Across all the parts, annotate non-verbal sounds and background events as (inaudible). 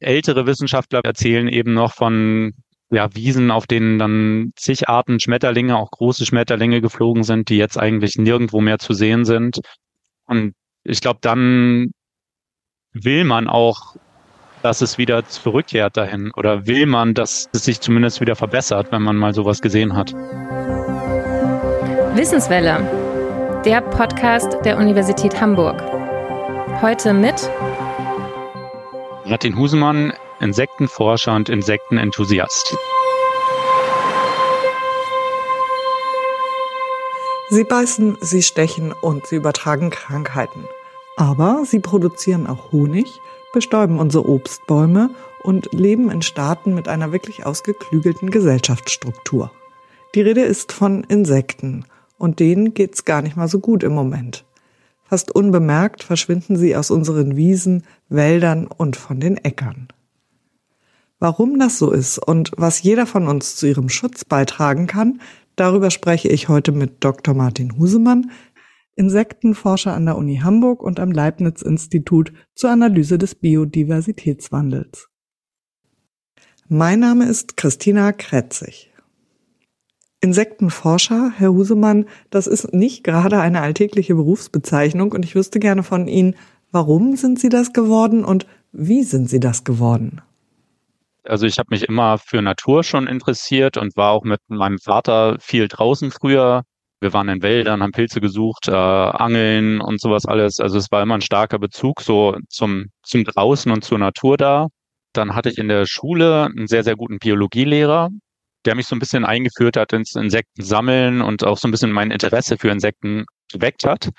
ältere Wissenschaftler erzählen eben noch von ja, Wiesen, auf denen dann zig Arten Schmetterlinge, auch große Schmetterlinge geflogen sind, die jetzt eigentlich nirgendwo mehr zu sehen sind. Und ich glaube, dann will man auch, dass es wieder zurückkehrt dahin oder will man, dass es sich zumindest wieder verbessert, wenn man mal sowas gesehen hat. Wissenswelle, der Podcast der Universität Hamburg. Heute mit Martin Husemann, Insektenforscher und Insektenenthusiast. Sie beißen, sie stechen und sie übertragen Krankheiten. Aber sie produzieren auch Honig, bestäuben unsere Obstbäume und leben in Staaten mit einer wirklich ausgeklügelten Gesellschaftsstruktur. Die Rede ist von Insekten und denen geht's gar nicht mal so gut im Moment. Fast unbemerkt verschwinden sie aus unseren Wiesen, Wäldern und von den Äckern. Warum das so ist und was jeder von uns zu ihrem Schutz beitragen kann, darüber spreche ich heute mit Dr. Martin Husemann, Insektenforscher an der Uni Hamburg und am Leibniz-Institut zur Analyse des Biodiversitätswandels. Mein Name ist Christina Kretzig. Insektenforscher, Herr Husemann, das ist nicht gerade eine alltägliche Berufsbezeichnung und ich wüsste gerne von Ihnen, warum sind Sie das geworden und wie sind Sie das geworden? Also ich habe mich immer für Natur schon interessiert und war auch mit meinem Vater viel draußen früher. Wir waren in Wäldern, haben Pilze gesucht, äh, Angeln und sowas alles. Also es war immer ein starker Bezug so zum, zum Draußen und zur Natur da. Dann hatte ich in der Schule einen sehr, sehr guten Biologielehrer, der mich so ein bisschen eingeführt hat ins Insektensammeln und auch so ein bisschen mein Interesse für Insekten geweckt hat.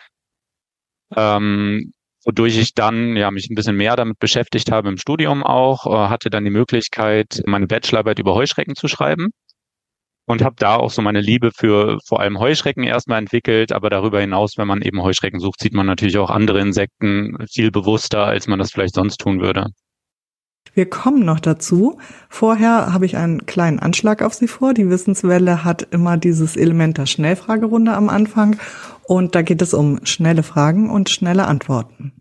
Ähm, wodurch ich dann ja mich ein bisschen mehr damit beschäftigt habe im Studium auch, äh, hatte dann die Möglichkeit, meine Bachelorarbeit über Heuschrecken zu schreiben und habe da auch so meine Liebe für vor allem Heuschrecken erstmal entwickelt, aber darüber hinaus, wenn man eben Heuschrecken sucht, sieht man natürlich auch andere Insekten viel bewusster, als man das vielleicht sonst tun würde. Wir kommen noch dazu. Vorher habe ich einen kleinen Anschlag auf Sie vor. Die Wissenswelle hat immer dieses Element der Schnellfragerunde am Anfang. Und da geht es um schnelle Fragen und schnelle Antworten.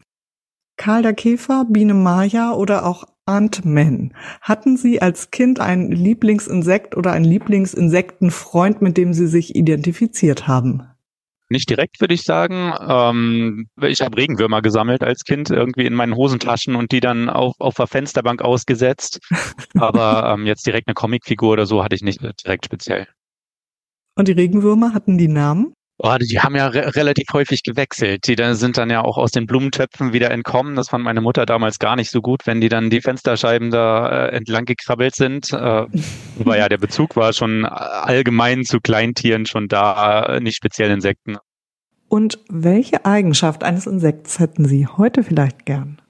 Karl der Käfer, Biene Maya oder auch Ant-Man. Hatten Sie als Kind ein Lieblingsinsekt oder einen Lieblingsinsektenfreund, mit dem Sie sich identifiziert haben? Nicht direkt, würde ich sagen. Ähm, ich habe Regenwürmer gesammelt als Kind, irgendwie in meinen Hosentaschen und die dann auf, auf der Fensterbank ausgesetzt. (laughs) Aber ähm, jetzt direkt eine Comicfigur oder so hatte ich nicht direkt speziell. Und die Regenwürmer hatten die Namen? Oh, die haben ja re relativ häufig gewechselt. Die dann sind dann ja auch aus den Blumentöpfen wieder entkommen. Das fand meine Mutter damals gar nicht so gut, wenn die dann die Fensterscheiben da äh, entlang gekrabbelt sind. Äh, (laughs) aber ja, der Bezug war schon allgemein zu Kleintieren schon da, nicht speziell Insekten. Und welche Eigenschaft eines Insekts hätten Sie heute vielleicht gern?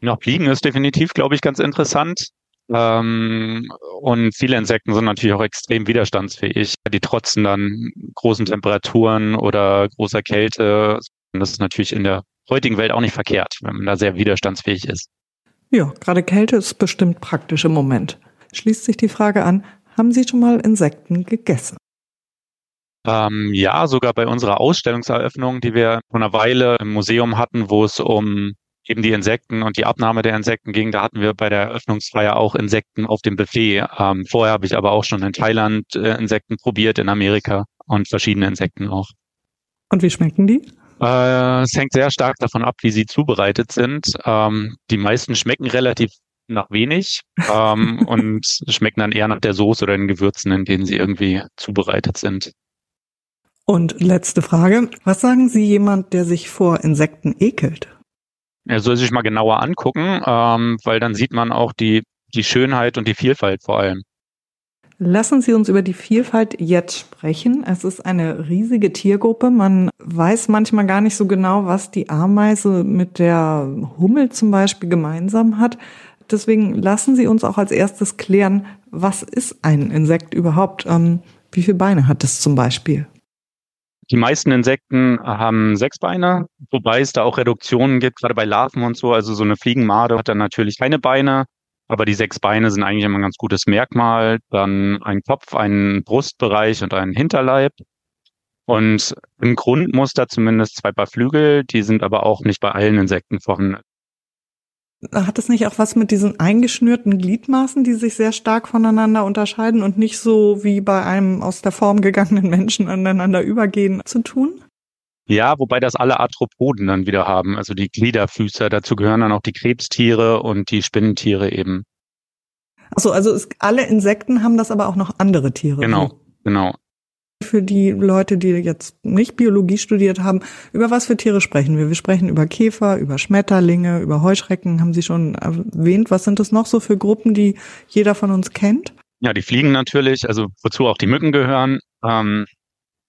Noch fliegen ist definitiv, glaube ich, ganz interessant. Ähm, und viele Insekten sind natürlich auch extrem widerstandsfähig. Die trotzen dann großen Temperaturen oder großer Kälte. Und das ist natürlich in der heutigen Welt auch nicht verkehrt, wenn man da sehr widerstandsfähig ist. Ja, gerade Kälte ist bestimmt praktisch im Moment. Schließt sich die Frage an, haben Sie schon mal Insekten gegessen? Ähm, ja, sogar bei unserer Ausstellungseröffnung, die wir vor einer Weile im Museum hatten, wo es um eben die Insekten und die Abnahme der Insekten ging. Da hatten wir bei der Eröffnungsfeier auch Insekten auf dem Buffet. Ähm, vorher habe ich aber auch schon in Thailand äh, Insekten probiert, in Amerika und verschiedene Insekten auch. Und wie schmecken die? Äh, es hängt sehr stark davon ab, wie sie zubereitet sind. Ähm, die meisten schmecken relativ nach wenig ähm, (laughs) und schmecken dann eher nach der Soße oder den Gewürzen, in denen sie irgendwie zubereitet sind. Und letzte Frage. Was sagen Sie jemand, der sich vor Insekten ekelt? Er soll sich mal genauer angucken, ähm, weil dann sieht man auch die, die Schönheit und die Vielfalt vor allem. Lassen Sie uns über die Vielfalt jetzt sprechen. Es ist eine riesige Tiergruppe. Man weiß manchmal gar nicht so genau, was die Ameise mit der Hummel zum Beispiel gemeinsam hat. Deswegen lassen Sie uns auch als erstes klären, was ist ein Insekt überhaupt? Ähm, wie viele Beine hat es zum Beispiel? Die meisten Insekten haben sechs Beine, wobei es da auch Reduktionen gibt, gerade bei Larven und so. Also so eine Fliegenmade hat dann natürlich keine Beine, aber die sechs Beine sind eigentlich immer ein ganz gutes Merkmal. Dann ein Kopf, ein Brustbereich und ein Hinterleib. Und im Grundmuster zumindest zwei Paar Flügel, die sind aber auch nicht bei allen Insekten vorhanden. Hat es nicht auch was mit diesen eingeschnürten Gliedmaßen, die sich sehr stark voneinander unterscheiden und nicht so wie bei einem aus der Form gegangenen Menschen aneinander übergehen zu tun? Ja, wobei das alle Arthropoden dann wieder haben, also die Gliederfüßer. Dazu gehören dann auch die Krebstiere und die Spinnentiere eben. Achso, also es, alle Insekten haben das aber auch noch andere Tiere. Genau, genau. Für die Leute, die jetzt nicht Biologie studiert haben, über was für Tiere sprechen wir? Wir sprechen über Käfer, über Schmetterlinge, über Heuschrecken, haben Sie schon erwähnt. Was sind das noch so für Gruppen, die jeder von uns kennt? Ja, die Fliegen natürlich, also wozu auch die Mücken gehören. Ähm,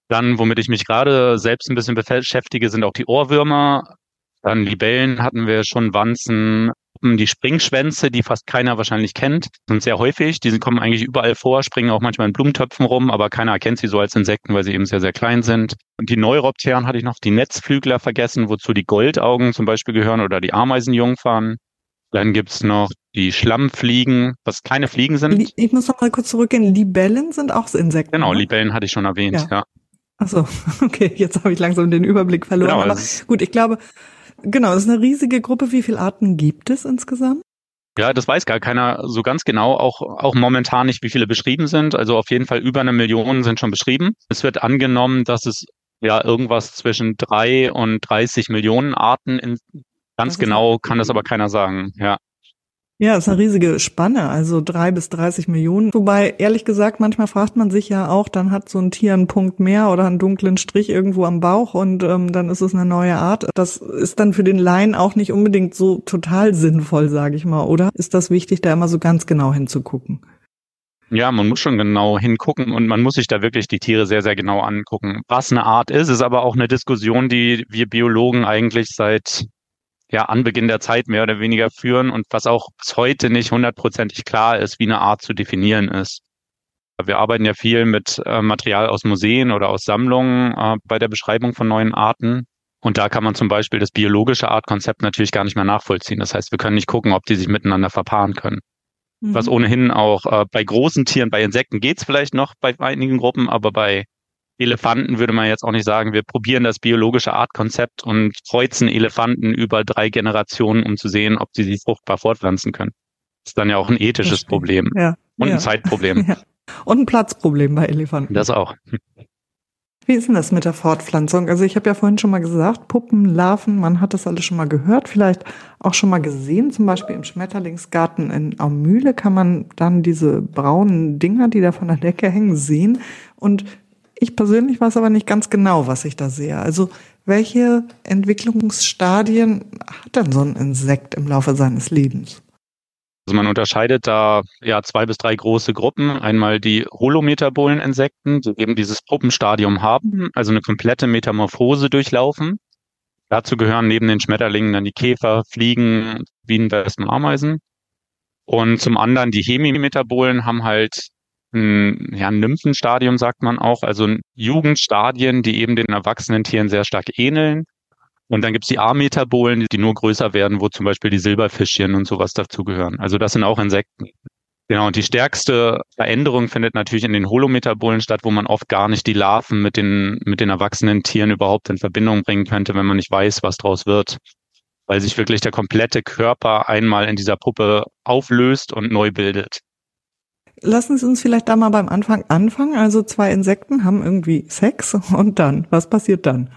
dann, womit ich mich gerade selbst ein bisschen beschäftige, sind auch die Ohrwürmer. Dann Libellen hatten wir schon, Wanzen, die Springschwänze, die fast keiner wahrscheinlich kennt, sind sehr häufig. Die kommen eigentlich überall vor, springen auch manchmal in Blumentöpfen rum, aber keiner erkennt sie so als Insekten, weil sie eben sehr, sehr klein sind. Und die Neuropteren hatte ich noch, die Netzflügler vergessen, wozu die Goldaugen zum Beispiel gehören oder die Ameisenjungfern. Dann gibt's noch die Schlammfliegen, was keine Fliegen sind. Ich muss noch mal kurz zurückgehen. Libellen sind auch Insekten. Genau, ne? Libellen hatte ich schon erwähnt, ja. ja. Ach so, (laughs) okay, jetzt habe ich langsam den Überblick verloren. Genau, Aber gut, ich glaube, Genau, es ist eine riesige Gruppe. Wie viele Arten gibt es insgesamt? Ja, das weiß gar keiner so ganz genau, auch, auch momentan nicht, wie viele beschrieben sind. Also auf jeden Fall über eine Million sind schon beschrieben. Es wird angenommen, dass es ja irgendwas zwischen drei und 30 Millionen Arten in, ganz genau kann das aber keiner sagen, ja. Ja, ist eine riesige Spanne, also drei bis 30 Millionen. Wobei, ehrlich gesagt, manchmal fragt man sich ja auch, dann hat so ein Tier einen Punkt mehr oder einen dunklen Strich irgendwo am Bauch und ähm, dann ist es eine neue Art. Das ist dann für den Laien auch nicht unbedingt so total sinnvoll, sage ich mal, oder? Ist das wichtig, da immer so ganz genau hinzugucken? Ja, man muss schon genau hingucken und man muss sich da wirklich die Tiere sehr, sehr genau angucken. Was eine Art ist, ist aber auch eine Diskussion, die wir Biologen eigentlich seit ja, Anbeginn der Zeit mehr oder weniger führen und was auch bis heute nicht hundertprozentig klar ist, wie eine Art zu definieren ist. Wir arbeiten ja viel mit äh, Material aus Museen oder aus Sammlungen äh, bei der Beschreibung von neuen Arten. Und da kann man zum Beispiel das biologische Artkonzept natürlich gar nicht mehr nachvollziehen. Das heißt, wir können nicht gucken, ob die sich miteinander verpaaren können. Mhm. Was ohnehin auch äh, bei großen Tieren, bei Insekten geht's vielleicht noch bei einigen Gruppen, aber bei Elefanten würde man jetzt auch nicht sagen, wir probieren das biologische Artkonzept und kreuzen Elefanten über drei Generationen, um zu sehen, ob sie sich fruchtbar fortpflanzen können. Das ist dann ja auch ein ethisches Problem ja. und ja. ein Zeitproblem. (laughs) Ja. Und ein Platzproblem bei Elefanten. Das auch. Wie ist denn das mit der Fortpflanzung? Also ich habe ja vorhin schon mal gesagt, Puppen, Larven, man hat das alles schon mal gehört, vielleicht auch schon mal gesehen. Zum Beispiel im Schmetterlingsgarten in Aumühle kann man dann diese braunen Dinger, die da von der Decke hängen, sehen. Und ich persönlich weiß aber nicht ganz genau, was ich da sehe. Also welche Entwicklungsstadien hat denn so ein Insekt im Laufe seines Lebens? Also man unterscheidet da ja zwei bis drei große Gruppen. Einmal die holometabolen Insekten, die eben dieses Puppenstadium haben, also eine komplette Metamorphose durchlaufen. Dazu gehören neben den Schmetterlingen dann die Käfer, Fliegen, Bienen, Wespen, Ameisen. Und zum anderen die Hemimetabolen haben halt ja, ein Nymphenstadium, sagt man auch, also Jugendstadien, die eben den erwachsenen Tieren sehr stark ähneln. Und dann gibt's die A-Metabolen, die nur größer werden, wo zum Beispiel die Silberfischchen und sowas dazugehören. Also das sind auch Insekten. Genau, und die stärkste Veränderung findet natürlich in den Holometabolen statt, wo man oft gar nicht die Larven mit den, mit den erwachsenen Tieren überhaupt in Verbindung bringen könnte, wenn man nicht weiß, was draus wird. Weil sich wirklich der komplette Körper einmal in dieser Puppe auflöst und neu bildet. Lassen Sie uns vielleicht da mal beim Anfang anfangen. Also zwei Insekten haben irgendwie Sex und dann, was passiert dann?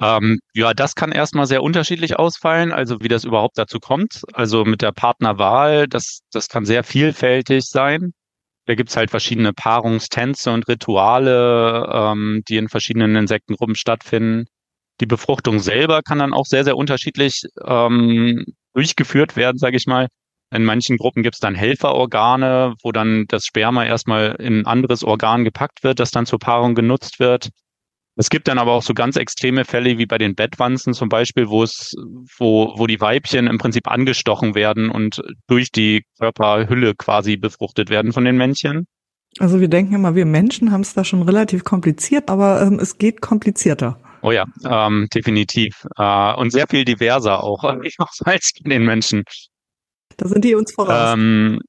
Ähm, ja, das kann erstmal sehr unterschiedlich ausfallen, also wie das überhaupt dazu kommt. Also mit der Partnerwahl, das, das kann sehr vielfältig sein. Da gibt's halt verschiedene Paarungstänze und Rituale, ähm, die in verschiedenen Insektengruppen stattfinden. Die Befruchtung selber kann dann auch sehr, sehr unterschiedlich ähm, durchgeführt werden, sage ich mal. In manchen Gruppen gibt es dann Helferorgane, wo dann das Sperma erstmal in ein anderes Organ gepackt wird, das dann zur Paarung genutzt wird. Es gibt dann aber auch so ganz extreme Fälle wie bei den Bettwanzen zum Beispiel, wo es, wo, wo die Weibchen im Prinzip angestochen werden und durch die Körperhülle quasi befruchtet werden von den Männchen. Also wir denken immer, wir Menschen haben es da schon relativ kompliziert, aber ähm, es geht komplizierter. Oh ja, ähm, definitiv. Äh, und sehr viel diverser auch, (laughs) als den Menschen. Da sind die uns voraus. Ähm,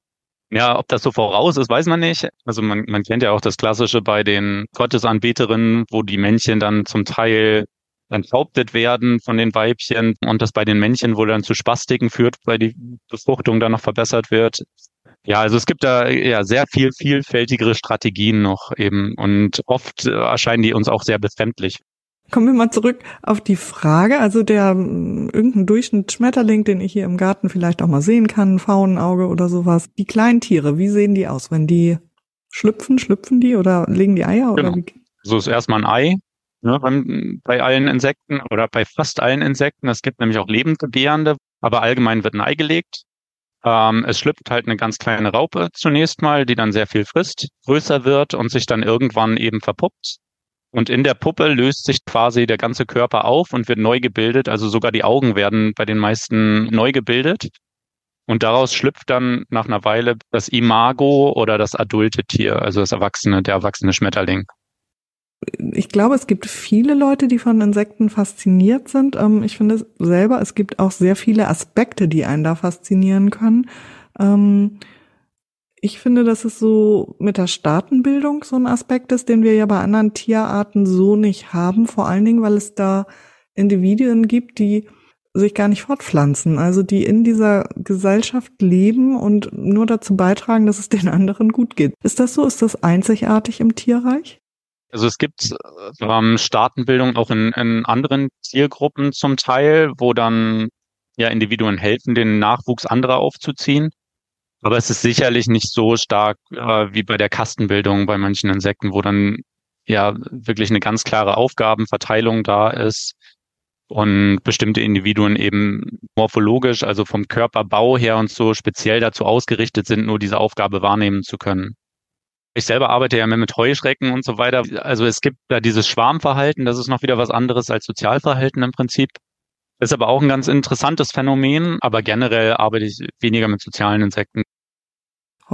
ja, ob das so voraus ist, weiß man nicht. Also man, man kennt ja auch das Klassische bei den Gottesanbeterinnen, wo die Männchen dann zum Teil enthauptet werden von den Weibchen und das bei den Männchen wohl dann zu Spastiken führt, weil die Befruchtung dann noch verbessert wird. Ja, also es gibt da ja sehr viel vielfältigere Strategien noch eben und oft erscheinen die uns auch sehr befremdlich. Kommen wir mal zurück auf die Frage, also der irgendein Durchschnittsschmetterling, den ich hier im Garten vielleicht auch mal sehen kann, Faunenauge oder sowas. Die kleinen Tiere, wie sehen die aus, wenn die schlüpfen, schlüpfen die oder legen die Eier genau. oder wie? So ist erstmal ein Ei, ne, bei allen Insekten oder bei fast allen Insekten. Es gibt nämlich auch lebendgebärende, aber allgemein wird ein Ei gelegt. Ähm, es schlüpft halt eine ganz kleine Raupe zunächst mal, die dann sehr viel frisst, größer wird und sich dann irgendwann eben verpuppt. Und in der Puppe löst sich quasi der ganze Körper auf und wird neu gebildet. Also sogar die Augen werden bei den meisten neu gebildet. Und daraus schlüpft dann nach einer Weile das Imago oder das adulte Tier, also das erwachsene, der erwachsene Schmetterling ich glaube, es gibt viele Leute, die von Insekten fasziniert sind. Ähm, ich finde selber, es gibt auch sehr viele Aspekte, die einen da faszinieren können. Ich finde, dass es so mit der Staatenbildung so ein Aspekt ist, den wir ja bei anderen Tierarten so nicht haben. Vor allen Dingen, weil es da Individuen gibt, die sich gar nicht fortpflanzen, also die in dieser Gesellschaft leben und nur dazu beitragen, dass es (laughs) den anderen gut geht. Ist das so? Ist das einzigartig im Tierreich? Also es gibt ähm, Staatenbildung auch in, in anderen Zielgruppen zum Teil, wo dann ja Individuen helfen, den Nachwuchs anderer aufzuziehen. Aber es ist sicherlich nicht so stark äh, wie bei der Kastenbildung bei manchen Insekten, wo dann ja wirklich eine ganz klare Aufgabenverteilung da ist und bestimmte Individuen eben morphologisch, also vom Körperbau her und so speziell dazu ausgerichtet sind, nur diese Aufgabe wahrnehmen zu können. Ich selber arbeite ja mehr mit Heuschrecken und so weiter. Also es gibt da dieses Schwarmverhalten, das ist noch wieder was anderes als Sozialverhalten im Prinzip. ist aber auch ein ganz interessantes Phänomen, aber generell arbeite ich weniger mit sozialen Insekten.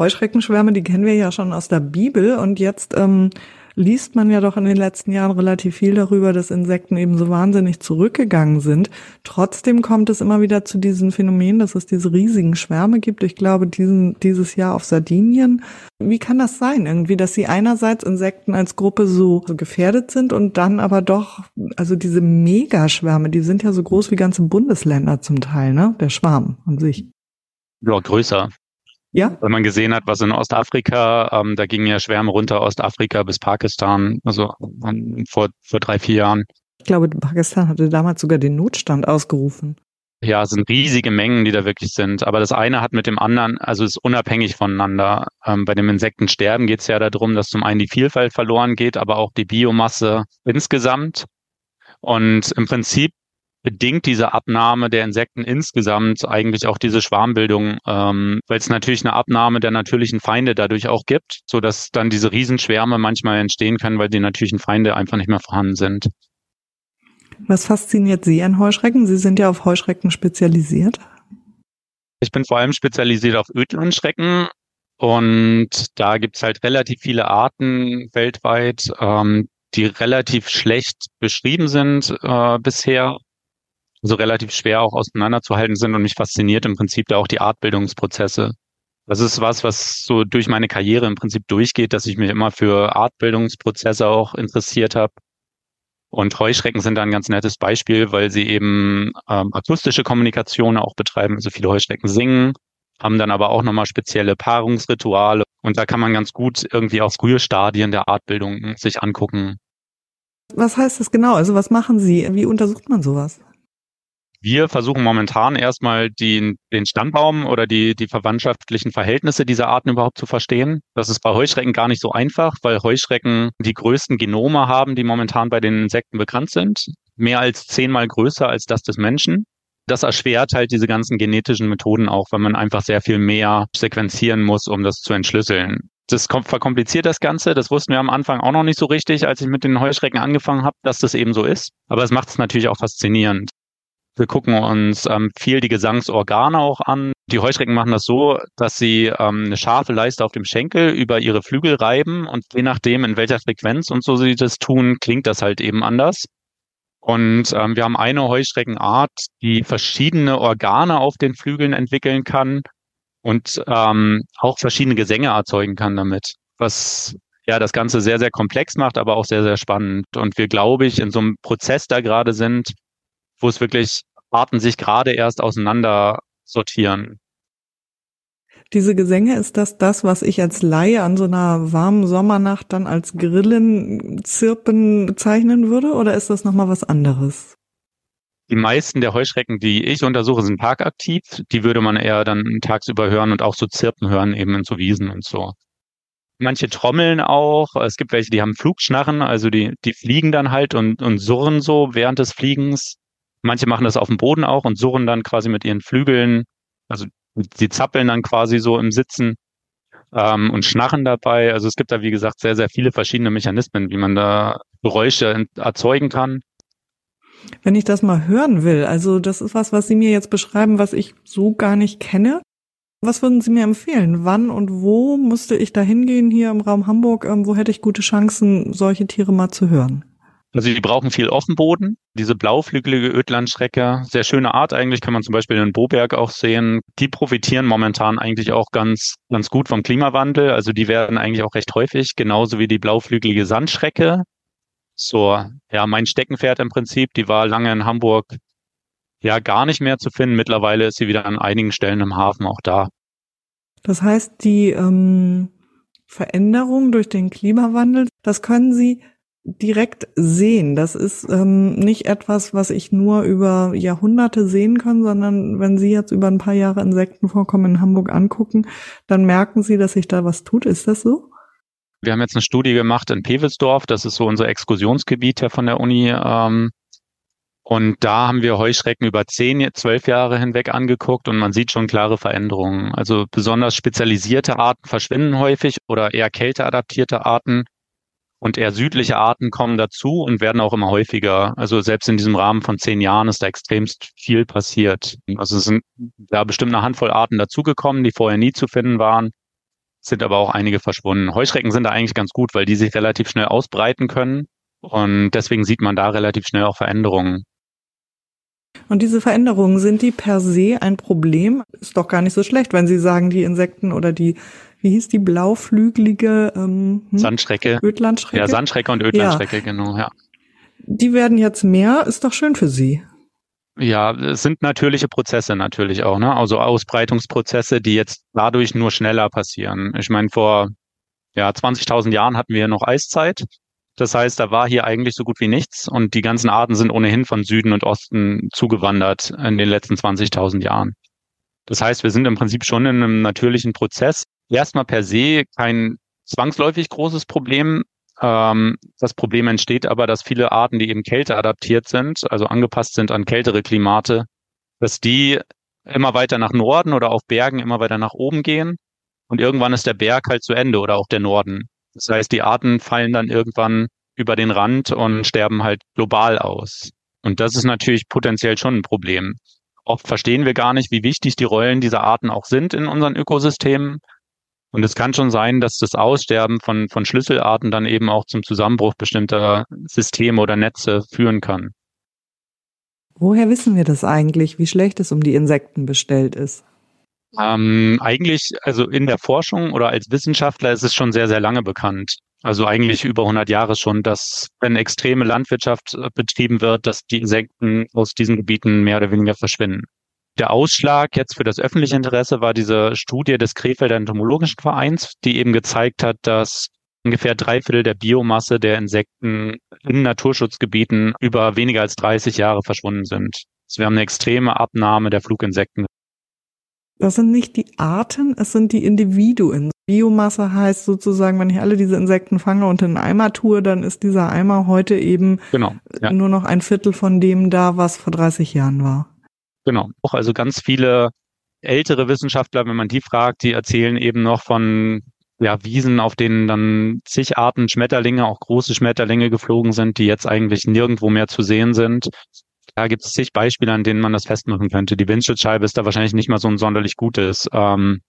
Heuschreckenschwärme, die kennen wir ja schon aus der Bibel und jetzt ähm, liest man ja doch in den letzten Jahren relativ viel darüber, dass Insekten eben so wahnsinnig zurückgegangen sind. Trotzdem kommt es immer wieder zu diesen Phänomenen, dass es diese riesigen Schwärme gibt. Ich glaube, diesen, dieses Jahr auf Sardinien. Wie kann das sein irgendwie, dass sie einerseits Insekten als Gruppe so, so gefährdet sind und dann aber doch, also diese Megaschwärme, die sind ja so groß wie ganze Bundesländer zum Teil, ne? Der Schwarm an sich. Ja, größer. Ja. Weil man gesehen hat, was in Ostafrika, ähm, da gingen ja Schwärme runter Ostafrika bis Pakistan, also um, vor, vor drei, vier Jahren. Ich glaube, Pakistan hatte damals sogar den Notstand ausgerufen. Ja, es sind riesige Mengen, die da wirklich sind. Aber das eine hat mit dem anderen, also ist unabhängig voneinander. Ähm, bei dem Insektensterben geht es ja darum, dass zum einen die Vielfalt verloren geht, aber auch die Biomasse insgesamt. Und im Prinzip bedingt diese Abnahme der Insekten insgesamt eigentlich auch diese Schwarmbildung, ähm, weil es natürlich eine Abnahme der natürlichen Feinde dadurch auch gibt, so dass dann diese Riesenschwärme manchmal entstehen können, weil die natürlichen Feinde einfach nicht mehr vorhanden sind. Was fasziniert Sie an Heuschrecken? Sie sind ja auf Heuschrecken spezialisiert. Ich bin vor allem spezialisiert auf Ödlandschrecken und da gibt's halt relativ viele Arten weltweit, ähm, die relativ schlecht beschrieben sind äh, bisher so relativ schwer auch auseinanderzuhalten sind und mich fasziniert im Prinzip da auch die Artbildungsprozesse. Das ist was, was so durch meine Karriere im Prinzip durchgeht, dass ich mich immer für Artbildungsprozesse auch interessiert habe. Und Heuschrecken sind da ein ganz nettes Beispiel, weil sie eben ähm, akustische Kommunikation auch betreiben. Also viele Heuschrecken singen, haben dann aber auch nochmal spezielle Paarungsrituale. Und da kann man ganz gut irgendwie auch frühe Stadien der Artbildung sich angucken. Was heißt das genau? Also was machen Sie? Wie untersucht man sowas? Wir versuchen momentan erstmal den, den Stammbaum oder die, die verwandtschaftlichen Verhältnisse dieser Arten überhaupt zu verstehen. Das ist bei Heuschrecken gar nicht so einfach, weil Heuschrecken die größten Genome haben, die momentan bei den Insekten bekannt sind. Mehr als zehnmal größer als das des Menschen. Das erschwert halt diese ganzen genetischen Methoden auch, weil man einfach sehr viel mehr sequenzieren muss, um das zu entschlüsseln. Das verkompliziert das Ganze. Das wussten wir am Anfang auch noch nicht so richtig, als ich mit den Heuschrecken angefangen habe, dass das eben so ist. Aber es macht es natürlich auch faszinierend. Wir gucken uns ähm, viel die Gesangsorgane auch an. Die Heuschrecken machen das so, dass sie ähm, eine scharfe Leiste auf dem Schenkel über ihre Flügel reiben und je nachdem, in welcher Frequenz und so sie das tun, klingt das halt eben anders. Und ähm, wir haben eine Heuschreckenart, die verschiedene Organe auf den Flügeln entwickeln kann und ähm, auch verschiedene Gesänge erzeugen kann damit. Was ja das Ganze sehr, sehr komplex macht, aber auch sehr, sehr spannend. Und wir, glaube ich, in so einem Prozess da gerade sind, wo es wirklich Arten sich gerade erst auseinander sortieren. Diese Gesänge, ist das das, was ich als Laie an so einer warmen Sommernacht dann als Grillenzirpen bezeichnen würde? Oder ist das nochmal was anderes? Die meisten der Heuschrecken, die ich untersuche, sind tagaktiv. Die würde man eher dann tagsüber hören und auch so Zirpen hören, eben in so Wiesen und so. Manche trommeln auch. Es gibt welche, die haben Flugschnarren, also die, die fliegen dann halt und, und surren so während des Fliegens. Manche machen das auf dem Boden auch und surren dann quasi mit ihren Flügeln. Also sie zappeln dann quasi so im Sitzen ähm, und schnarren dabei. Also es gibt da, wie gesagt, sehr, sehr viele verschiedene Mechanismen, wie man da Geräusche erzeugen kann. Wenn ich das mal hören will, also das ist was, was Sie mir jetzt beschreiben, was ich so gar nicht kenne. Was würden Sie mir empfehlen? Wann und wo musste ich da hingehen hier im Raum Hamburg? Ähm, wo hätte ich gute Chancen, solche Tiere mal zu hören? Also die brauchen viel Offenboden. Diese blauflügelige Ödlandschrecke, sehr schöne Art eigentlich, kann man zum Beispiel in Boberg auch sehen. Die profitieren momentan eigentlich auch ganz, ganz gut vom Klimawandel. Also die werden eigentlich auch recht häufig, genauso wie die blauflügelige Sandschrecke. So, ja, mein Steckenpferd im Prinzip, die war lange in Hamburg ja gar nicht mehr zu finden. Mittlerweile ist sie wieder an einigen Stellen im Hafen auch da. Das heißt, die ähm, Veränderung durch den Klimawandel, das können Sie direkt sehen. Das ist ähm, nicht etwas, was ich nur über Jahrhunderte sehen kann, sondern wenn Sie jetzt über ein paar Jahre Insektenvorkommen in Hamburg angucken, dann merken Sie, dass sich da was tut. Ist das so? Wir haben jetzt eine Studie gemacht in Pewelsdorf. Das ist so unser Exkursionsgebiet hier von der Uni. Ähm, und da haben wir Heuschrecken über zehn, zwölf Jahre hinweg angeguckt und man sieht schon klare Veränderungen. Also besonders spezialisierte Arten verschwinden häufig oder eher kälteadaptierte Arten und eher südliche Arten kommen dazu und werden auch immer häufiger. Also selbst in diesem Rahmen von zehn Jahren ist da extremst viel passiert. Also es sind da bestimmt eine Handvoll Arten dazugekommen, die vorher nie zu finden waren, sind aber auch einige verschwunden. Heuschrecken sind da eigentlich ganz gut, weil die sich relativ schnell ausbreiten können. Und deswegen sieht man da relativ schnell auch Veränderungen. Und diese Veränderungen, sind die per se ein Problem? Ist doch gar nicht so schlecht, wenn Sie sagen, die Insekten oder die wie hieß die blauflügelige ähm, hm? Sandschrecke. Ödlandschrecke? Ja, Sandschrecke und Ödlandschrecke, ja. genau, ja. Die werden jetzt mehr, ist doch schön für Sie. Ja, es sind natürliche Prozesse natürlich auch, ne? Also Ausbreitungsprozesse, die jetzt dadurch nur schneller passieren. Ich meine, vor ja, 20.000 Jahren hatten wir noch Eiszeit. Das heißt, da war hier eigentlich so gut wie nichts und die ganzen Arten sind ohnehin von Süden und Osten zugewandert in den letzten 20.000 Jahren. Das heißt, wir sind im Prinzip schon in einem natürlichen Prozess, erstmal per se kein zwangsläufig großes Problem. Ähm, das Problem entsteht aber, dass viele Arten, die eben Kälte adaptiert sind, also angepasst sind an kältere Klimate, dass die immer weiter nach Norden oder auf Bergen immer weiter nach oben gehen. Und irgendwann ist der Berg halt zu Ende oder auch der Norden. Das heißt, die Arten fallen dann irgendwann über den Rand und sterben halt global aus. Und das ist natürlich potenziell schon ein Problem. Oft verstehen wir gar nicht, wie wichtig die Rollen dieser Arten auch sind in unseren Ökosystemen. Und es kann schon sein, dass das Aussterben von, von Schlüsselarten dann eben auch zum Zusammenbruch bestimmter Systeme oder Netze führen kann. Woher wissen wir das eigentlich, wie schlecht es um die Insekten bestellt ist? Ähm, eigentlich, also in der Forschung oder als Wissenschaftler ist es schon sehr, sehr lange bekannt. Also eigentlich über 100 Jahre schon, dass wenn extreme Landwirtschaft äh, betrieben wird, dass die Insekten aus diesen Gebieten mehr oder weniger verschwinden. Der Ausschlag jetzt für das öffentliche Interesse war diese Studie des Krefelder Entomologischen Vereins, die eben gezeigt hat, dass ungefähr drei Viertel der Biomasse der Insekten in Naturschutzgebieten über weniger als 30 Jahre verschwunden sind. Also wir haben eine extreme Abnahme der Fluginsekten. Das sind nicht die Arten, es sind die Individuen. Biomasse heißt sozusagen, wenn ich alle diese Insekten fange und in einen Eimer tue, dann ist dieser Eimer heute eben genau, ja. nur noch ein Viertel von dem da, was vor 30 Jahren war. Genau. Auch also ganz viele ältere Wissenschaftler, wenn man die fragt, die erzählen eben noch von ja, Wiesen, auf denen dann zig Arten Schmetterlinge, auch große Schmetterlinge geflogen sind, die jetzt eigentlich nirgendwo mehr zu sehen sind. Da gibt es zig Beispiele, an denen man das festmachen könnte. Die Windschutzscheibe ist da wahrscheinlich nicht mal so ein sonderlich gutes. Ähm,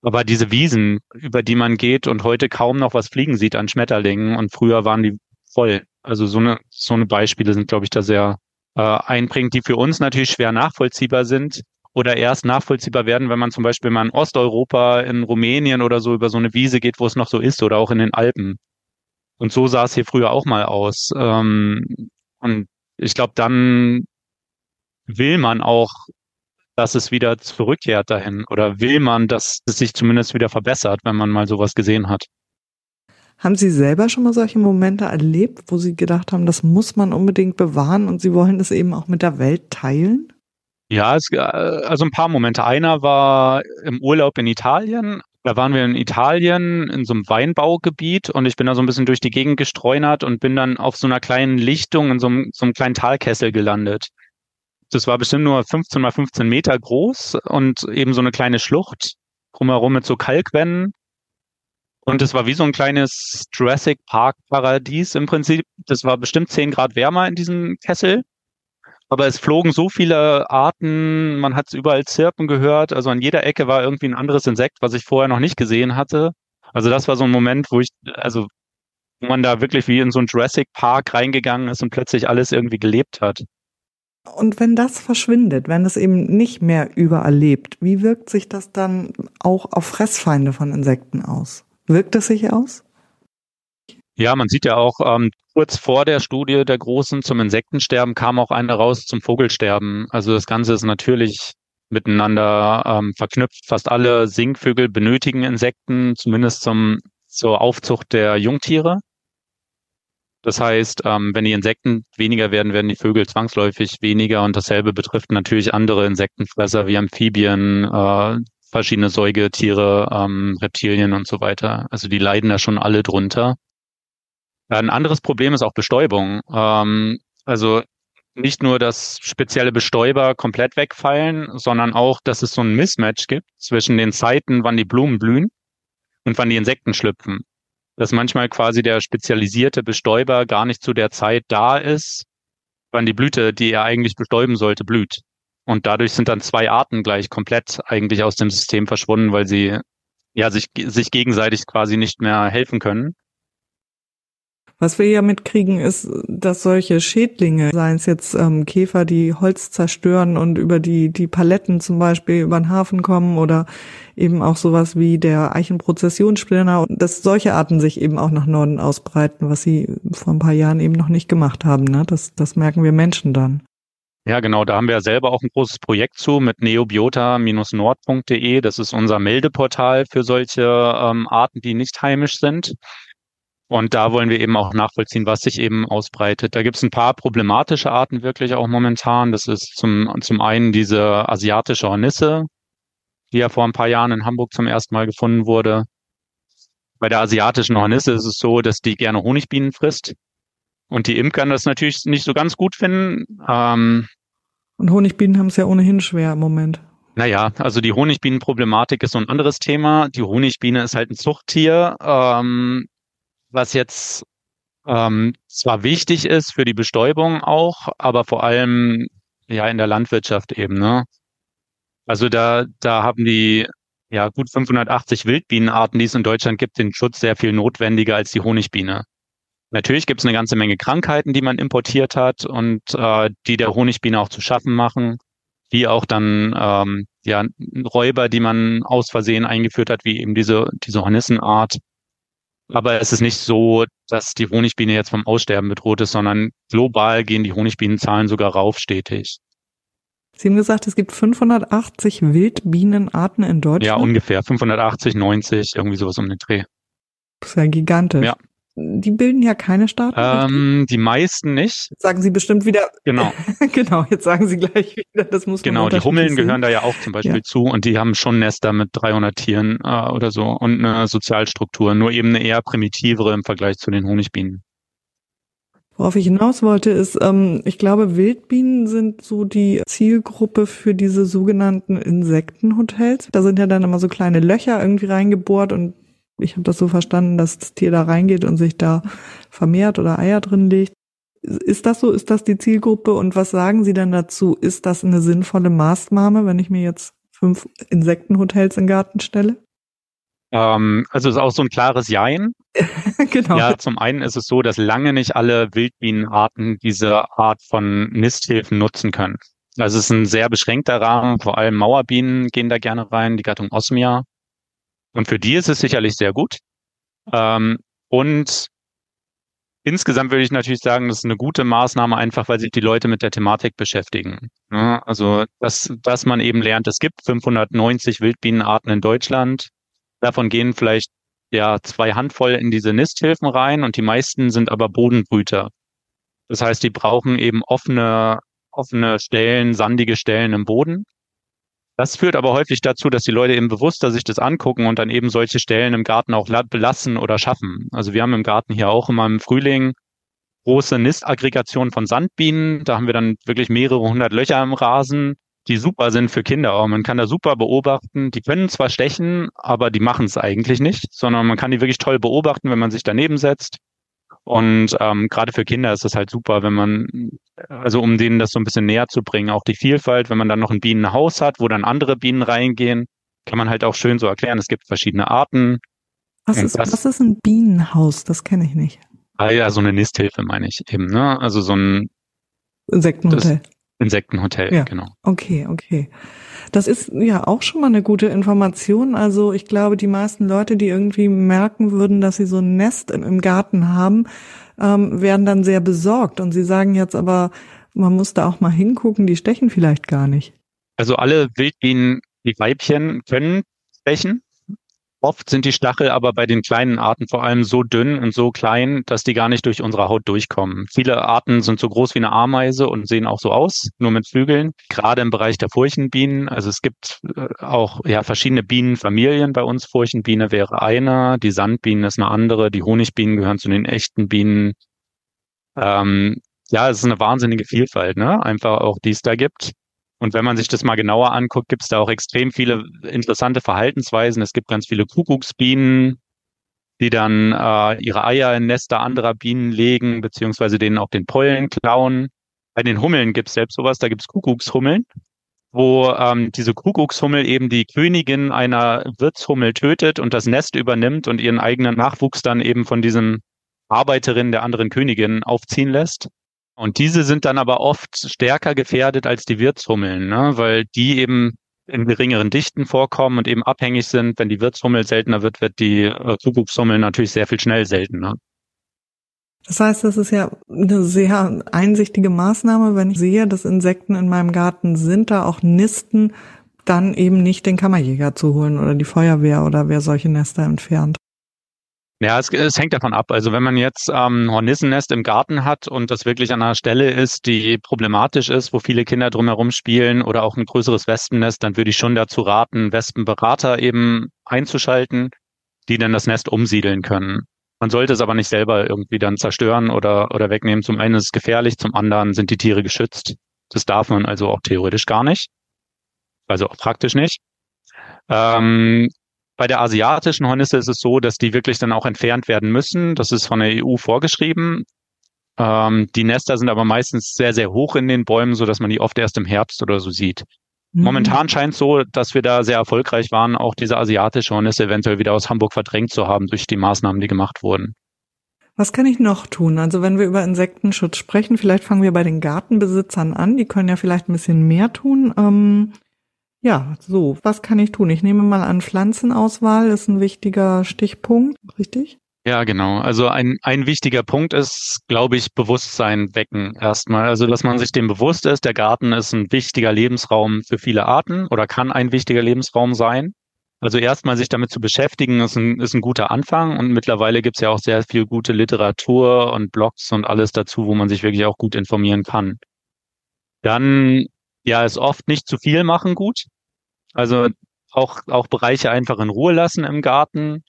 aber diese Wiesen, über die man geht und heute kaum noch was fliegen sieht an Schmetterlingen und früher waren die voll. Also so eine, so eine Beispiele sind, glaube ich, da sehr äh, einbringt, die für uns natürlich schwer nachvollziehbar sind. oder erst nachvollziehbar werden, wenn man zum Beispiel mal in Osteuropa, in Rumänien oder so über so eine Wiese geht, wo es noch so ist, oder auch in den Alpen. Und so sah es hier früher auch mal aus. Ähm, und ich glaube, dann will man auch, dass es wieder zurückkehrt dahin oder will man, dass es sich zumindest wieder verbessert, wenn man mal sowas gesehen hat. Haben Sie selber schon mal solche Momente erlebt, wo Sie gedacht haben, das muss man unbedingt bewahren und Sie wollen es eben auch mit der Welt teilen? Ja, es, äh, also ein paar Momente. Einer war im Urlaub in Italien. Da waren wir in Italien in so einem Weinbaugebiet und ich bin da so ein bisschen durch die Gegend gestreunert und bin dann auf so einer kleinen Lichtung in so einem, so einem kleinen Talkessel gelandet. Das war bestimmt nur 15 mal 15 Meter groß und eben so eine kleine Schlucht drumherum mit so Kalkwänden. Und es war wie so ein kleines Jurassic Park Paradies im Prinzip. Das war bestimmt 10 Grad wärmer in diesem Kessel. Aber es flogen so viele Arten, man hat es überall Zirpen gehört. Also an jeder Ecke war irgendwie ein anderes Insekt, was ich vorher noch nicht gesehen hatte. Also das war so ein Moment, wo ich, also wo man da wirklich wie in so ein Jurassic Park reingegangen ist und plötzlich alles irgendwie gelebt hat. Und wenn das verschwindet, wenn es eben nicht mehr überall lebt, wie wirkt sich das dann auch auf Fressfeinde von Insekten aus? Wirkt es sich aus? Ja, man sieht ja auch, ähm, kurz vor der Studie der Großen zum Insektensterben kam auch eine raus zum Vogelsterben. Also das Ganze ist natürlich miteinander ähm, verknüpft. Fast alle Singvögel benötigen Insekten, zumindest zum, zur Aufzucht der Jungtiere. Das heißt, ähm, wenn die Insekten weniger werden, werden die Vögel zwangsläufig weniger und dasselbe betrifft natürlich andere Insektenfresser wie Amphibien, äh, verschiedene Säugetiere, ähm, Reptilien und so weiter. Also die leiden da schon alle drunter. Ein anderes Problem ist auch Bestäubung. Ähm, also nicht nur, dass spezielle Bestäuber komplett wegfallen, sondern auch, dass es so ein Mismatch gibt zwischen den Zeiten, wann die Blumen blühen und wann die Insekten schlüpfen dass manchmal quasi der spezialisierte Bestäuber gar nicht zu der Zeit da ist, wann die Blüte, die er eigentlich bestäuben sollte, blüht. Und dadurch sind dann zwei Arten gleich komplett eigentlich aus dem System verschwunden, weil sie ja sich, sich gegenseitig quasi nicht mehr helfen können. Was wir ja mitkriegen, ist, dass solche Schädlinge, seien es jetzt ähm, Käfer, die Holz zerstören und über die, die Paletten zum Beispiel über den Hafen kommen oder eben auch sowas wie der Eichenprozessionsspinner, dass solche Arten sich eben auch nach Norden ausbreiten, was sie vor ein paar Jahren eben noch nicht gemacht haben. Ne? Das, das merken wir Menschen dann. Ja, genau. Da haben wir ja selber auch ein großes Projekt zu mit neobiota-nord.de. Das ist unser Meldeportal für solche ähm, Arten, die nicht heimisch sind. Und da wollen wir eben auch nachvollziehen, was sich eben ausbreitet. Da gibt es ein paar problematische Arten wirklich auch momentan. Das ist zum, zum einen diese asiatische Hornisse, die ja vor ein paar Jahren in Hamburg zum ersten Mal gefunden wurde. Bei der asiatischen Hornisse ist es so, dass die gerne Honigbienen frisst. Und die Imker das natürlich nicht so ganz gut finden. Ähm, und Honigbienen haben es ja ohnehin schwer im Moment. Naja, also die Honigbienenproblematik ist so ein anderes Thema. Die Honigbiene ist halt ein Zuchttier. Ähm, was jetzt ähm, zwar wichtig ist für die Bestäubung auch, aber vor allem ja in der Landwirtschaft eben. Ne? Also da, da haben die ja gut 580 Wildbienenarten, die es in Deutschland gibt, den Schutz sehr viel notwendiger als die Honigbiene. Natürlich gibt es eine ganze Menge Krankheiten, die man importiert hat und äh, die der Honigbiene auch zu schaffen machen, wie auch dann ähm, ja Räuber, die man aus Versehen eingeführt hat, wie eben diese diese Hornissenart. Aber es ist nicht so, dass die Honigbiene jetzt vom Aussterben bedroht ist, sondern global gehen die Honigbienenzahlen sogar rauf stetig. Sie haben gesagt, es gibt 580 Wildbienenarten in Deutschland. Ja, ungefähr 580, 90, irgendwie sowas um den Dreh. Das ist ja gigantisch. Ja. Die bilden ja keine Staaten. Ähm, die meisten nicht. sagen Sie bestimmt wieder. Genau. (laughs) genau, jetzt sagen Sie gleich wieder, das muss Genau, die Hummeln gehören da ja auch zum Beispiel ja. zu und die haben schon Nester mit 300 Tieren äh, oder so und eine Sozialstruktur, nur eben eine eher primitivere im Vergleich zu den Honigbienen. Worauf ich hinaus wollte, ist, ähm, ich glaube, Wildbienen sind so die Zielgruppe für diese sogenannten Insektenhotels. Da sind ja dann immer so kleine Löcher irgendwie reingebohrt und ich habe das so verstanden, dass das Tier da reingeht und sich da vermehrt oder Eier drin legt. Ist das so? Ist das die Zielgruppe? Und was sagen Sie denn dazu? Ist das eine sinnvolle Maßnahme, wenn ich mir jetzt fünf Insektenhotels in den Garten stelle? Ähm, also ist auch so ein klares Jein. (laughs) genau. Ja, zum einen ist es so, dass lange nicht alle Wildbienenarten diese Art von Nisthilfen nutzen können. Also es ist ein sehr beschränkter Rahmen, vor allem Mauerbienen gehen da gerne rein, die Gattung Osmia. Und für die ist es sicherlich sehr gut. Ähm, und insgesamt würde ich natürlich sagen, das ist eine gute Maßnahme, einfach weil sich die Leute mit der Thematik beschäftigen. Ja, also, dass, dass man eben lernt, es gibt 590 Wildbienenarten in Deutschland. Davon gehen vielleicht ja zwei Handvoll in diese Nisthilfen rein und die meisten sind aber Bodenbrüter. Das heißt, die brauchen eben offene, offene Stellen, sandige Stellen im Boden. Das führt aber häufig dazu, dass die Leute eben bewusster sich das angucken und dann eben solche Stellen im Garten auch belassen oder schaffen. Also wir haben im Garten hier auch immer im Frühling große Nistaggregationen von Sandbienen. Da haben wir dann wirklich mehrere hundert Löcher im Rasen, die super sind für Kinder. Aber man kann da super beobachten. Die können zwar stechen, aber die machen es eigentlich nicht, sondern man kann die wirklich toll beobachten, wenn man sich daneben setzt. Und ähm, gerade für Kinder ist das halt super, wenn man, also um denen das so ein bisschen näher zu bringen, auch die Vielfalt, wenn man dann noch ein Bienenhaus hat, wo dann andere Bienen reingehen, kann man halt auch schön so erklären, es gibt verschiedene Arten. Was, ist, das, was ist ein Bienenhaus? Das kenne ich nicht. Ah ja, so eine Nisthilfe meine ich eben, ne? Also so ein Insektenhotel. Insektenhotel, ja. genau. Okay, okay. Das ist ja auch schon mal eine gute Information. Also ich glaube, die meisten Leute, die irgendwie merken würden, dass sie so ein Nest im Garten haben, ähm, werden dann sehr besorgt. Und sie sagen jetzt aber, man muss da auch mal hingucken, die stechen vielleicht gar nicht. Also alle Wildbienen, die Weibchen können stechen. Oft sind die Stachel aber bei den kleinen Arten vor allem so dünn und so klein, dass die gar nicht durch unsere Haut durchkommen. Viele Arten sind so groß wie eine Ameise und sehen auch so aus, nur mit Flügeln. Gerade im Bereich der Furchenbienen. Also es gibt äh, auch ja verschiedene Bienenfamilien bei uns. Furchenbiene wäre eine, die Sandbiene ist eine andere, die Honigbienen gehören zu den echten Bienen. Ähm, ja, es ist eine wahnsinnige Vielfalt, ne? Einfach auch, die es da gibt. Und wenn man sich das mal genauer anguckt, gibt es da auch extrem viele interessante Verhaltensweisen. Es gibt ganz viele Kuckucksbienen, die dann äh, ihre Eier in Nester anderer Bienen legen, beziehungsweise denen auch den Pollen klauen. Bei den Hummeln gibt es selbst sowas, da gibt es Kuckuckshummeln, wo ähm, diese Kuckuckshummel eben die Königin einer Wirtshummel tötet und das Nest übernimmt und ihren eigenen Nachwuchs dann eben von diesen Arbeiterinnen der anderen Königin aufziehen lässt. Und diese sind dann aber oft stärker gefährdet als die Wirtshummeln, ne? weil die eben in geringeren Dichten vorkommen und eben abhängig sind. Wenn die Wirtshummel seltener wird, wird die äh, Kuckuckshummel natürlich sehr viel schnell seltener. Das heißt, das ist ja eine sehr einsichtige Maßnahme, wenn ich sehe, dass Insekten in meinem Garten sind, da auch Nisten, dann eben nicht den Kammerjäger zu holen oder die Feuerwehr oder wer solche Nester entfernt. Ja, es, es hängt davon ab. Also wenn man jetzt ähm, Hornissennest im Garten hat und das wirklich an einer Stelle ist, die problematisch ist, wo viele Kinder drumherum spielen oder auch ein größeres Wespennest, dann würde ich schon dazu raten, Wespenberater eben einzuschalten, die dann das Nest umsiedeln können. Man sollte es aber nicht selber irgendwie dann zerstören oder, oder wegnehmen. Zum einen ist es gefährlich, zum anderen sind die Tiere geschützt. Das darf man also auch theoretisch gar nicht. Also auch praktisch nicht. Ähm, bei der asiatischen Hornisse ist es so, dass die wirklich dann auch entfernt werden müssen. Das ist von der EU vorgeschrieben. Ähm, die Nester sind aber meistens sehr, sehr hoch in den Bäumen, so dass man die oft erst im Herbst oder so sieht. Mhm. Momentan scheint es so, dass wir da sehr erfolgreich waren, auch diese asiatische Hornisse eventuell wieder aus Hamburg verdrängt zu haben durch die Maßnahmen, die gemacht wurden. Was kann ich noch tun? Also wenn wir über Insektenschutz sprechen, vielleicht fangen wir bei den Gartenbesitzern an. Die können ja vielleicht ein bisschen mehr tun. Ähm, ja, so, was kann ich tun? Ich nehme mal an, Pflanzenauswahl ist ein wichtiger Stichpunkt, richtig? Ja, genau. Also ein, ein wichtiger Punkt ist, glaube ich, Bewusstsein wecken erstmal. Also, dass man sich dem bewusst ist, der Garten ist ein wichtiger Lebensraum für viele Arten oder kann ein wichtiger Lebensraum sein. Also erstmal sich damit zu beschäftigen, ist ein, ist ein guter Anfang und mittlerweile gibt es ja auch sehr viel gute Literatur und Blogs und alles dazu, wo man sich wirklich auch gut informieren kann. Dann ja, ist oft nicht zu viel machen gut. Also auch, auch Bereiche einfach in Ruhe lassen im Garten.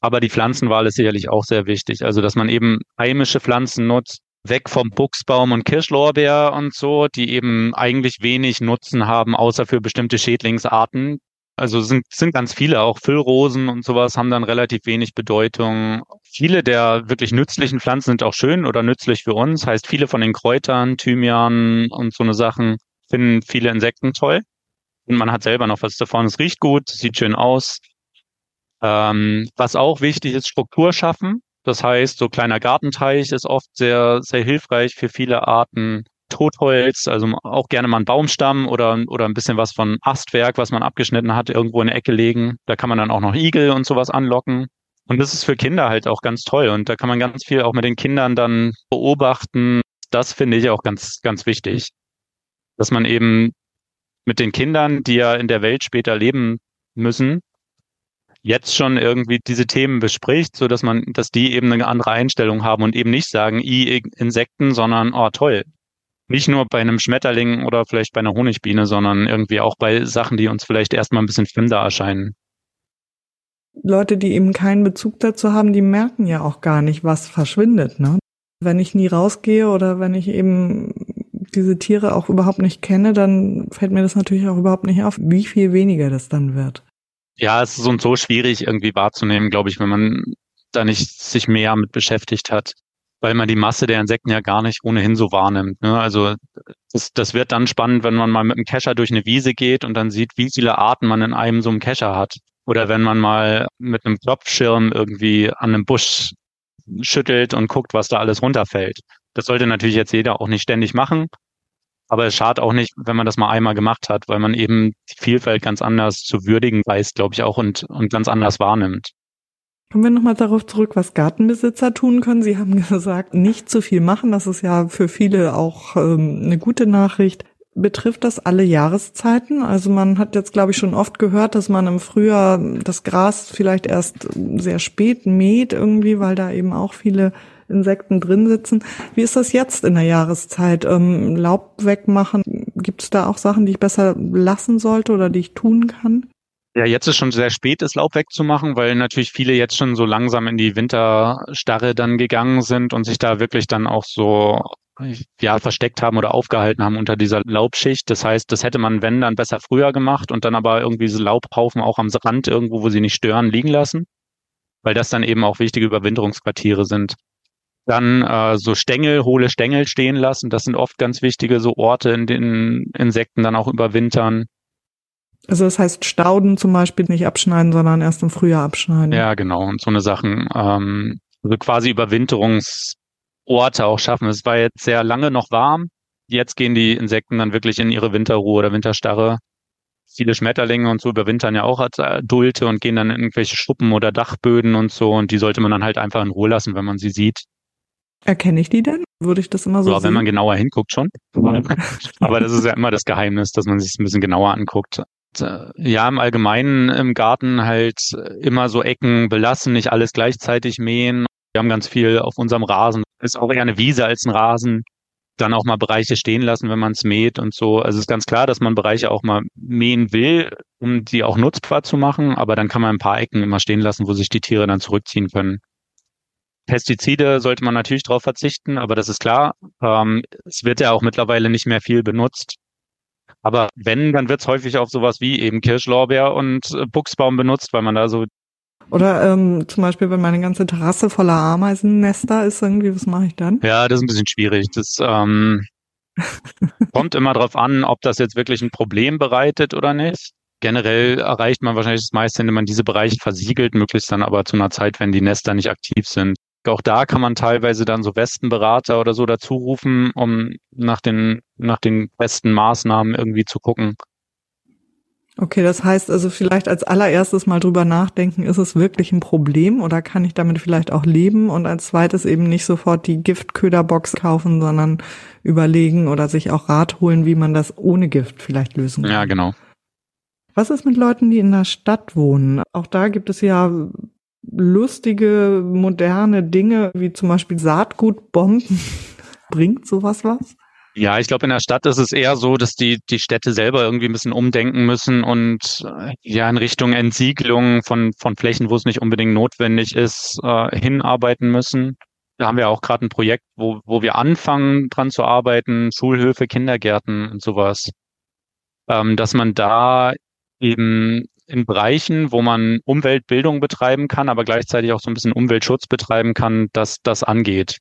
Aber die Pflanzenwahl ist sicherlich auch sehr wichtig. Also, dass man eben heimische Pflanzen nutzt, weg vom Buchsbaum und Kirschlorbeer und so, die eben eigentlich wenig Nutzen haben, außer für bestimmte Schädlingsarten. Also sind, sind ganz viele, auch Füllrosen und sowas haben dann relativ wenig Bedeutung. Viele der wirklich nützlichen Pflanzen sind auch schön oder nützlich für uns. Heißt, viele von den Kräutern, Thymian und so eine Sachen finden viele Insekten toll. Und man hat selber noch was davon. Es riecht gut, sieht schön aus. Ähm, was auch wichtig ist, Struktur schaffen. Das heißt, so kleiner Gartenteich ist oft sehr, sehr hilfreich für viele Arten. Totholz, also auch gerne mal einen Baumstamm oder, oder ein bisschen was von Astwerk, was man abgeschnitten hat, irgendwo in der Ecke legen. Da kann man dann auch noch Igel und sowas anlocken. Und das ist für Kinder halt auch ganz toll. Und da kann man ganz viel auch mit den Kindern dann beobachten. Das finde ich auch ganz, ganz wichtig. Dass man eben mit den Kindern, die ja in der Welt später leben müssen, jetzt schon irgendwie diese Themen bespricht, so dass man, dass die eben eine andere Einstellung haben und eben nicht sagen, i Insekten, sondern oh toll. Nicht nur bei einem Schmetterling oder vielleicht bei einer Honigbiene, sondern irgendwie auch bei Sachen, die uns vielleicht erstmal ein bisschen fremder erscheinen. Leute, die eben keinen Bezug dazu haben, die merken ja auch gar nicht, was verschwindet. Ne? Wenn ich nie rausgehe oder wenn ich eben diese Tiere auch überhaupt nicht kenne, dann fällt mir das natürlich auch überhaupt nicht auf, wie viel weniger das dann wird. Ja, es ist so und so schwierig irgendwie wahrzunehmen, glaube ich, wenn man da nicht sich mehr mit beschäftigt hat, weil man die Masse der Insekten ja gar nicht ohnehin so wahrnimmt. Ne? Also das, das wird dann spannend, wenn man mal mit einem Kescher durch eine Wiese geht und dann sieht, wie viele Arten man in einem so einem Kescher hat. Oder wenn man mal mit einem Klopfschirm irgendwie an einem Busch schüttelt und guckt, was da alles runterfällt. Das sollte natürlich jetzt jeder auch nicht ständig machen. Aber es schadet auch nicht, wenn man das mal einmal gemacht hat, weil man eben die Vielfalt ganz anders zu würdigen weiß, glaube ich auch, und, und ganz anders wahrnimmt. Kommen wir nochmal darauf zurück, was Gartenbesitzer tun können. Sie haben (laughs) gesagt, nicht zu viel machen. Das ist ja für viele auch ähm, eine gute Nachricht. Betrifft das alle Jahreszeiten? Also man hat jetzt, glaube ich, schon oft gehört, dass man im Frühjahr das Gras vielleicht erst sehr spät mäht irgendwie, weil da eben auch viele Insekten drin sitzen. Wie ist das jetzt in der Jahreszeit? Ähm, Laub wegmachen, gibt es da auch Sachen, die ich besser lassen sollte oder die ich tun kann? Ja, jetzt ist schon sehr spät, das Laub wegzumachen, weil natürlich viele jetzt schon so langsam in die Winterstarre dann gegangen sind und sich da wirklich dann auch so ja, versteckt haben oder aufgehalten haben unter dieser Laubschicht. Das heißt, das hätte man, wenn, dann besser früher gemacht und dann aber irgendwie diese Laubhaufen auch am Rand irgendwo, wo sie nicht stören, liegen lassen, weil das dann eben auch wichtige Überwinterungsquartiere sind. Dann äh, so Stängel, hohle Stängel stehen lassen. Das sind oft ganz wichtige so Orte, in denen Insekten dann auch überwintern. Also das heißt Stauden zum Beispiel nicht abschneiden, sondern erst im Frühjahr abschneiden. Ja, genau. Und so eine Sachen. Ähm, also quasi Überwinterungsorte auch schaffen. Es war jetzt sehr lange noch warm. Jetzt gehen die Insekten dann wirklich in ihre Winterruhe oder Winterstarre. Viele Schmetterlinge und so überwintern ja auch als Adulte und gehen dann in irgendwelche Schuppen oder Dachböden und so. Und die sollte man dann halt einfach in Ruhe lassen, wenn man sie sieht. Erkenne ich die denn? Würde ich das immer so ja, sehen? wenn man genauer hinguckt schon. (laughs) Aber das ist ja immer das Geheimnis, dass man sich ein bisschen genauer anguckt. Äh, ja, im Allgemeinen im Garten halt immer so Ecken belassen, nicht alles gleichzeitig mähen. Wir haben ganz viel auf unserem Rasen. Ist auch eher eine Wiese als ein Rasen. Dann auch mal Bereiche stehen lassen, wenn man es mäht und so. Also ist ganz klar, dass man Bereiche auch mal mähen will, um die auch nutzbar zu machen. Aber dann kann man ein paar Ecken immer stehen lassen, wo sich die Tiere dann zurückziehen können. Pestizide sollte man natürlich darauf verzichten, aber das ist klar. Ähm, es wird ja auch mittlerweile nicht mehr viel benutzt. Aber wenn, dann wird es häufig auf sowas wie eben Kirschlorbeer und äh, Buchsbaum benutzt, weil man da so. Oder ähm, zum Beispiel, wenn meine ganze Terrasse voller Ameisennester ist, irgendwie, was mache ich dann? Ja, das ist ein bisschen schwierig. Das ähm, (laughs) kommt immer darauf an, ob das jetzt wirklich ein Problem bereitet oder nicht. Generell erreicht man wahrscheinlich das meiste, indem man diese Bereiche versiegelt, möglichst dann aber zu einer Zeit, wenn die Nester nicht aktiv sind. Auch da kann man teilweise dann so Westenberater oder so dazu rufen, um nach den, nach den besten Maßnahmen irgendwie zu gucken. Okay, das heißt also vielleicht als allererstes mal drüber nachdenken, ist es wirklich ein Problem oder kann ich damit vielleicht auch leben? Und als zweites eben nicht sofort die Giftköderbox kaufen, sondern überlegen oder sich auch Rat holen, wie man das ohne Gift vielleicht lösen kann. Ja, genau. Was ist mit Leuten, die in der Stadt wohnen? Auch da gibt es ja lustige, moderne Dinge, wie zum Beispiel Saatgutbomben. (laughs) Bringt sowas was? Ja, ich glaube, in der Stadt ist es eher so, dass die, die Städte selber irgendwie ein bisschen umdenken müssen und äh, ja in Richtung Entsiegelung von, von Flächen, wo es nicht unbedingt notwendig ist, äh, hinarbeiten müssen. Da haben wir auch gerade ein Projekt, wo, wo wir anfangen, dran zu arbeiten, Schulhöfe, Kindergärten und sowas. Ähm, dass man da eben in Bereichen, wo man Umweltbildung betreiben kann, aber gleichzeitig auch so ein bisschen Umweltschutz betreiben kann, dass das angeht.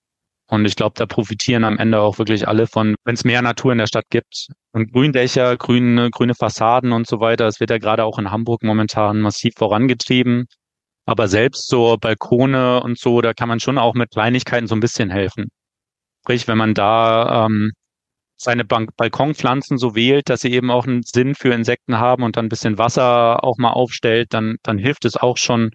Und ich glaube, da profitieren am Ende auch wirklich alle von, wenn es mehr Natur in der Stadt gibt. Und Gründächer, grüne, grüne Fassaden und so weiter, das wird ja gerade auch in Hamburg momentan massiv vorangetrieben. Aber selbst so Balkone und so, da kann man schon auch mit Kleinigkeiten so ein bisschen helfen. Sprich, wenn man da ähm, seine Balkonpflanzen so wählt, dass sie eben auch einen Sinn für Insekten haben und dann ein bisschen Wasser auch mal aufstellt, dann, dann hilft es auch schon.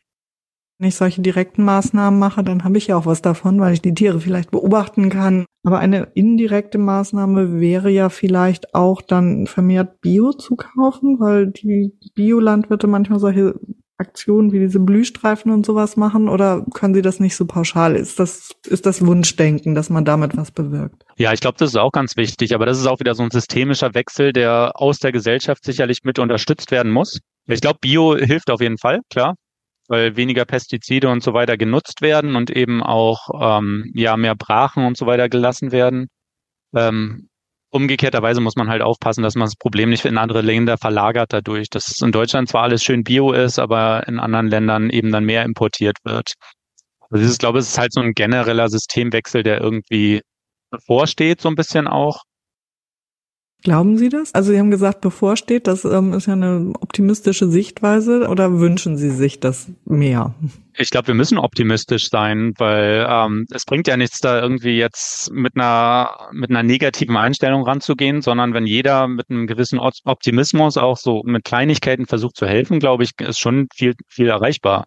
Wenn ich solche direkten Maßnahmen mache, dann habe ich ja auch was davon, weil ich die Tiere vielleicht beobachten kann. Aber eine indirekte Maßnahme wäre ja vielleicht auch dann vermehrt Bio zu kaufen, weil die Biolandwirte manchmal solche Aktionen wie diese Blühstreifen und sowas machen oder können Sie das nicht so pauschal? Ist das, ist das Wunschdenken, dass man damit was bewirkt? Ja, ich glaube, das ist auch ganz wichtig, aber das ist auch wieder so ein systemischer Wechsel, der aus der Gesellschaft sicherlich mit unterstützt werden muss. Ich glaube, Bio hilft auf jeden Fall, klar, weil weniger Pestizide und so weiter genutzt werden und eben auch ähm, ja mehr Brachen und so weiter gelassen werden. Ähm, umgekehrterweise muss man halt aufpassen, dass man das Problem nicht in andere Länder verlagert dadurch, dass in Deutschland zwar alles schön bio ist, aber in anderen Ländern eben dann mehr importiert wird. Also ich glaube, es ist halt so ein genereller Systemwechsel, der irgendwie bevorsteht, so ein bisschen auch. Glauben Sie das? Also Sie haben gesagt, bevorsteht, das ähm, ist ja eine optimistische Sichtweise oder wünschen Sie sich das mehr? Ich glaube, wir müssen optimistisch sein, weil ähm, es bringt ja nichts, da irgendwie jetzt mit einer mit einer negativen Einstellung ranzugehen, sondern wenn jeder mit einem gewissen Optimismus auch so mit Kleinigkeiten versucht zu helfen, glaube ich, ist schon viel viel erreichbar.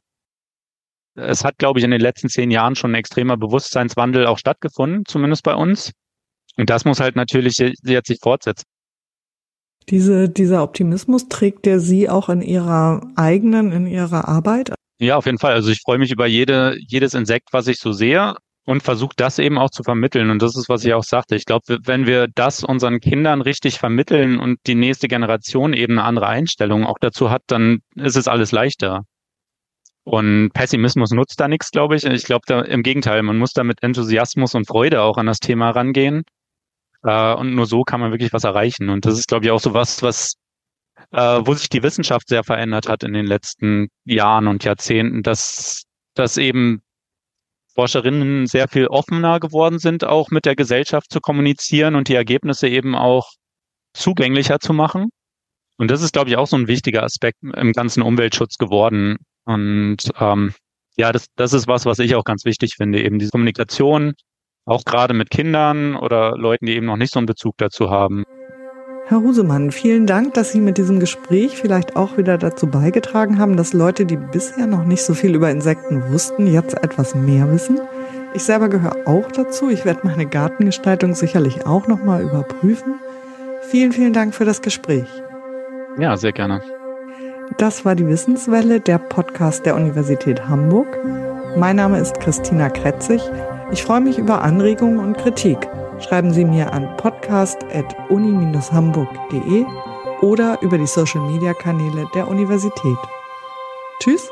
Es hat, glaube ich, in den letzten zehn Jahren schon ein extremer Bewusstseinswandel auch stattgefunden, zumindest bei uns. Und das muss halt natürlich jetzt sich fortsetzen. Diese, dieser Optimismus trägt der Sie auch in Ihrer eigenen, in Ihrer Arbeit? Ja, auf jeden Fall. Also ich freue mich über jede, jedes Insekt, was ich so sehe und versuche das eben auch zu vermitteln. Und das ist, was ich auch sagte. Ich glaube, wenn wir das unseren Kindern richtig vermitteln und die nächste Generation eben eine andere Einstellung auch dazu hat, dann ist es alles leichter. Und Pessimismus nutzt da nichts, glaube ich. Ich glaube im Gegenteil, man muss da mit Enthusiasmus und Freude auch an das Thema rangehen. Äh, und nur so kann man wirklich was erreichen. Und das ist, glaube ich, auch so was, was äh, wo sich die Wissenschaft sehr verändert hat in den letzten Jahren und Jahrzehnten, dass, dass eben Forscherinnen sehr viel offener geworden sind, auch mit der Gesellschaft zu kommunizieren und die Ergebnisse eben auch zugänglicher zu machen. Und das ist, glaube ich, auch so ein wichtiger Aspekt im ganzen Umweltschutz geworden. Und ähm, ja, das, das ist was, was ich auch ganz wichtig finde, eben diese Kommunikation, auch gerade mit Kindern oder Leuten, die eben noch nicht so einen Bezug dazu haben. Herr Husemann, vielen Dank, dass Sie mit diesem Gespräch vielleicht auch wieder dazu beigetragen haben, dass Leute, die bisher noch nicht so viel über Insekten wussten, jetzt etwas mehr wissen. Ich selber gehöre auch dazu. Ich werde meine Gartengestaltung sicherlich auch nochmal überprüfen. Vielen, vielen Dank für das Gespräch. Ja, sehr gerne. Das war die Wissenswelle, der Podcast der Universität Hamburg. Mein Name ist Christina Kretzig. Ich freue mich über Anregungen und Kritik schreiben Sie mir an podcast.uni-hamburg.de oder über die Social-Media-Kanäle der Universität. Tschüss!